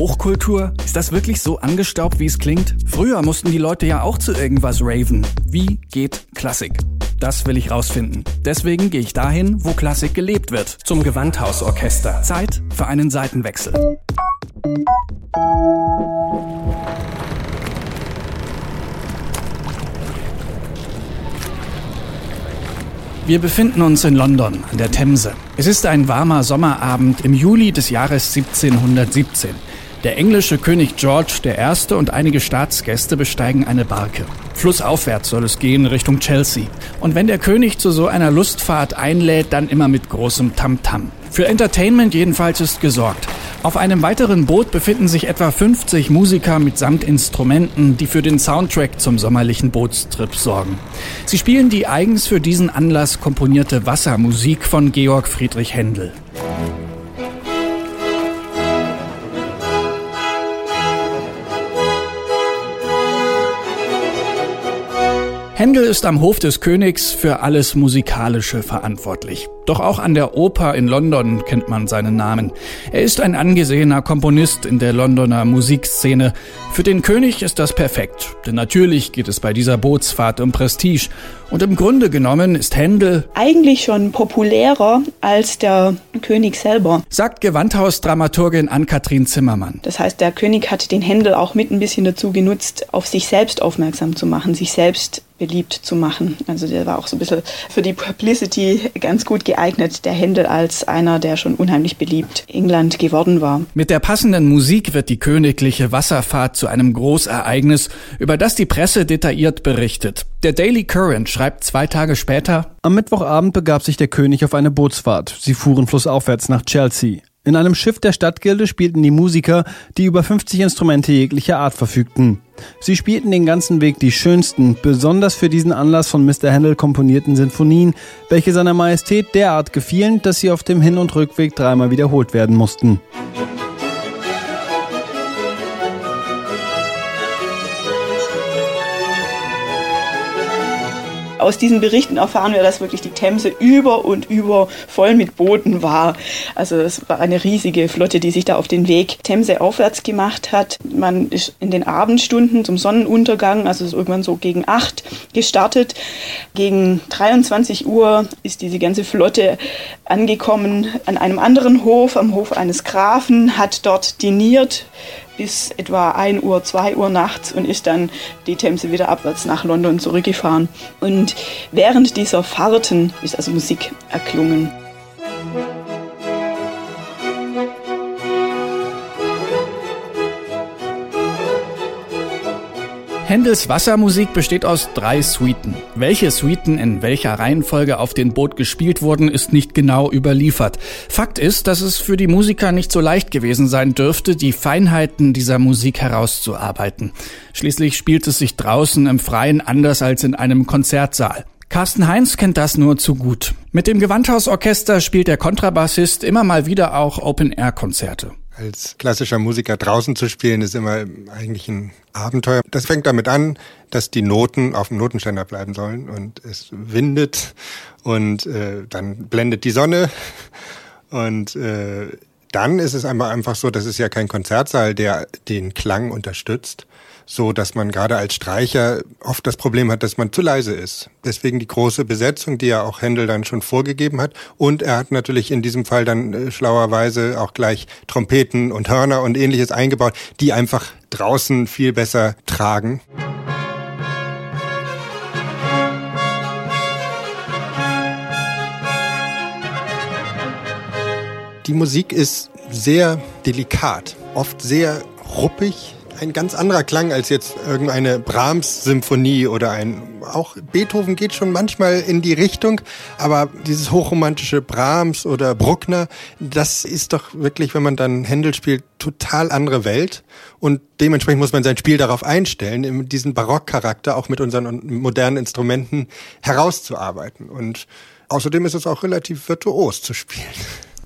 Hochkultur? Ist das wirklich so angestaubt, wie es klingt? Früher mussten die Leute ja auch zu irgendwas raven. Wie geht Klassik? Das will ich rausfinden. Deswegen gehe ich dahin, wo Klassik gelebt wird. Zum Gewandhausorchester. Zeit für einen Seitenwechsel. Wir befinden uns in London an der Themse. Es ist ein warmer Sommerabend im Juli des Jahres 1717. Der englische König George I. und einige Staatsgäste besteigen eine Barke. Flussaufwärts soll es gehen Richtung Chelsea. Und wenn der König zu so einer Lustfahrt einlädt, dann immer mit großem Tamtam. -Tam. Für Entertainment jedenfalls ist gesorgt. Auf einem weiteren Boot befinden sich etwa 50 Musiker mitsamt Instrumenten, die für den Soundtrack zum sommerlichen Bootstrip sorgen. Sie spielen die eigens für diesen Anlass komponierte Wassermusik von Georg Friedrich Händel. Händel ist am Hof des Königs für alles Musikalische verantwortlich. Doch auch an der Oper in London kennt man seinen Namen. Er ist ein angesehener Komponist in der Londoner Musikszene. Für den König ist das perfekt, denn natürlich geht es bei dieser Bootsfahrt um Prestige. Und im Grunde genommen ist Händel eigentlich schon populärer als der König selber, sagt Gewandhausdramaturgin Ann-Kathrin Zimmermann. Das heißt, der König hat den Händel auch mit ein bisschen dazu genutzt, auf sich selbst aufmerksam zu machen, sich selbst beliebt zu machen. Also der war auch so ein bisschen für die Publicity ganz gut geeignet, der Händel als einer, der schon unheimlich beliebt England geworden war. Mit der passenden Musik wird die königliche Wasserfahrt zu einem Großereignis, über das die Presse detailliert berichtet. Der Daily Current schreibt zwei Tage später, Am Mittwochabend begab sich der König auf eine Bootsfahrt. Sie fuhren flussaufwärts nach Chelsea. In einem Schiff der Stadtgilde spielten die Musiker, die über 50 Instrumente jeglicher Art verfügten. Sie spielten den ganzen Weg die schönsten, besonders für diesen Anlass von Mr. Handel komponierten Sinfonien, welche seiner Majestät derart gefielen, dass sie auf dem Hin- und Rückweg dreimal wiederholt werden mussten. Aus diesen Berichten erfahren wir, dass wirklich die Themse über und über voll mit Booten war. Also es war eine riesige Flotte, die sich da auf den Weg Themse aufwärts gemacht hat. Man ist in den Abendstunden zum Sonnenuntergang, also irgendwann so gegen acht gestartet. Gegen 23 Uhr ist diese ganze Flotte angekommen an einem anderen Hof, am Hof eines Grafen, hat dort diniert bis etwa 1 Uhr, 2 Uhr nachts und ist dann die Themse wieder abwärts nach London zurückgefahren. Und während dieser Fahrten ist also Musik erklungen. Händels Wassermusik besteht aus drei Suiten. Welche Suiten in welcher Reihenfolge auf dem Boot gespielt wurden, ist nicht genau überliefert. Fakt ist, dass es für die Musiker nicht so leicht gewesen sein dürfte, die Feinheiten dieser Musik herauszuarbeiten. Schließlich spielt es sich draußen im Freien anders als in einem Konzertsaal. Carsten Heinz kennt das nur zu gut. Mit dem Gewandhausorchester spielt der Kontrabassist immer mal wieder auch Open-Air-Konzerte als klassischer Musiker draußen zu spielen, ist immer eigentlich ein Abenteuer. Das fängt damit an, dass die Noten auf dem Notenständer bleiben sollen und es windet und äh, dann blendet die Sonne und äh, dann ist es einfach so, das ist ja kein Konzertsaal, der den Klang unterstützt, so dass man gerade als Streicher oft das Problem hat, dass man zu leise ist. Deswegen die große Besetzung, die ja auch Händel dann schon vorgegeben hat. Und er hat natürlich in diesem Fall dann äh, schlauerweise auch gleich Trompeten und Hörner und ähnliches eingebaut, die einfach draußen viel besser tragen. Die Musik ist sehr delikat, oft sehr ruppig, ein ganz anderer Klang als jetzt irgendeine Brahms-Symphonie oder ein, auch Beethoven geht schon manchmal in die Richtung, aber dieses hochromantische Brahms oder Bruckner, das ist doch wirklich, wenn man dann Händel spielt, total andere Welt und dementsprechend muss man sein Spiel darauf einstellen, diesen Barockcharakter auch mit unseren modernen Instrumenten herauszuarbeiten und außerdem ist es auch relativ virtuos zu spielen.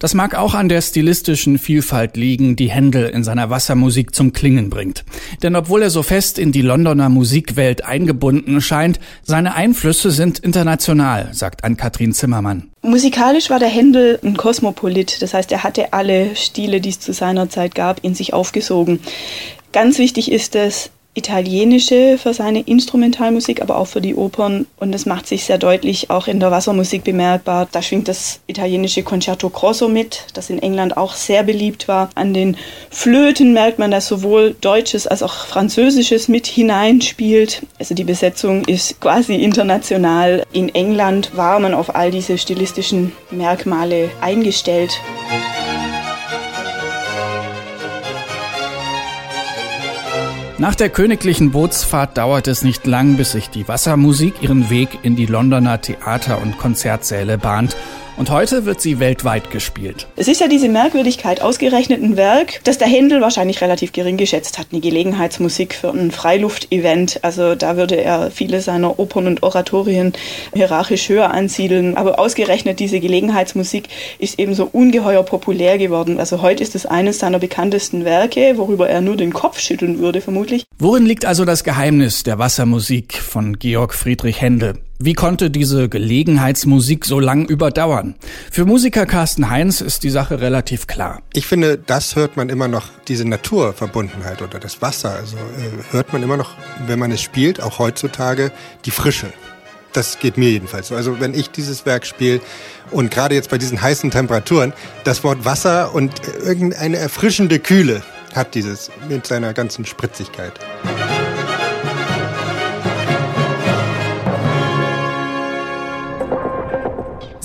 Das mag auch an der stilistischen Vielfalt liegen, die Händel in seiner Wassermusik zum Klingen bringt. Denn obwohl er so fest in die Londoner Musikwelt eingebunden scheint, seine Einflüsse sind international, sagt Ann-Kathrin Zimmermann. Musikalisch war der Händel ein Kosmopolit, das heißt, er hatte alle Stile, die es zu seiner Zeit gab, in sich aufgesogen. Ganz wichtig ist es, Italienische für seine Instrumentalmusik, aber auch für die Opern. Und das macht sich sehr deutlich auch in der Wassermusik bemerkbar. Da schwingt das italienische Concerto Grosso mit, das in England auch sehr beliebt war. An den Flöten merkt man, dass sowohl Deutsches als auch Französisches mit hineinspielt. Also die Besetzung ist quasi international. In England war man auf all diese stilistischen Merkmale eingestellt. Nach der königlichen Bootsfahrt dauert es nicht lang, bis sich die Wassermusik ihren Weg in die Londoner Theater- und Konzertsäle bahnt und heute wird sie weltweit gespielt. Es ist ja diese Merkwürdigkeit, ausgerechnet ein Werk, das der Händel wahrscheinlich relativ gering geschätzt hat, eine Gelegenheitsmusik für ein Freiluftevent. Also da würde er viele seiner Opern und Oratorien hierarchisch höher ansiedeln. Aber ausgerechnet diese Gelegenheitsmusik ist eben so ungeheuer populär geworden. Also heute ist es eines seiner bekanntesten Werke, worüber er nur den Kopf schütteln würde, vermutlich. Worin liegt also das Geheimnis der Wassermusik von Georg Friedrich Händel? Wie konnte diese Gelegenheitsmusik so lang überdauern? Für Musiker Carsten Heinz ist die Sache relativ klar. Ich finde, das hört man immer noch, diese Naturverbundenheit oder das Wasser, also äh, hört man immer noch, wenn man es spielt, auch heutzutage, die Frische. Das geht mir jedenfalls so. Also wenn ich dieses Werk spiele und gerade jetzt bei diesen heißen Temperaturen, das Wort Wasser und irgendeine erfrischende Kühle hat dieses mit seiner ganzen Spritzigkeit.